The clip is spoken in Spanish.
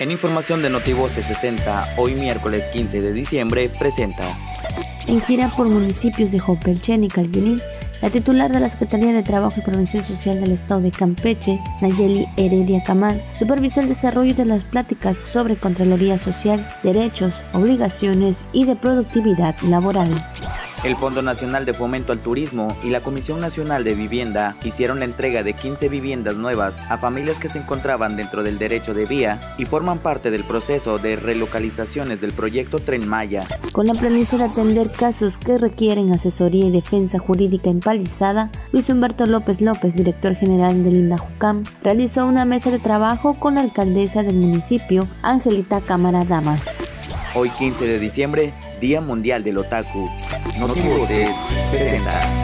En información de Notivoce 60, hoy miércoles 15 de diciembre, presenta. En gira por municipios de Jopelchen y Calvilín, la titular de la Secretaría de Trabajo y Prevención Social del Estado de Campeche, Nayeli Heredia Camal, supervisó el desarrollo de las pláticas sobre Contraloría Social, derechos, obligaciones y de productividad laboral. El Fondo Nacional de Fomento al Turismo y la Comisión Nacional de Vivienda hicieron la entrega de 15 viviendas nuevas a familias que se encontraban dentro del derecho de vía y forman parte del proceso de relocalizaciones del proyecto Tren Maya. Con la premisa de atender casos que requieren asesoría y defensa jurídica empalizada, Luis Humberto López López, director general del INDAJUCAM, realizó una mesa de trabajo con la alcaldesa del municipio, Angelita Cámara Damas. Hoy 15 de diciembre, Día Mundial del Otaku. No te 70.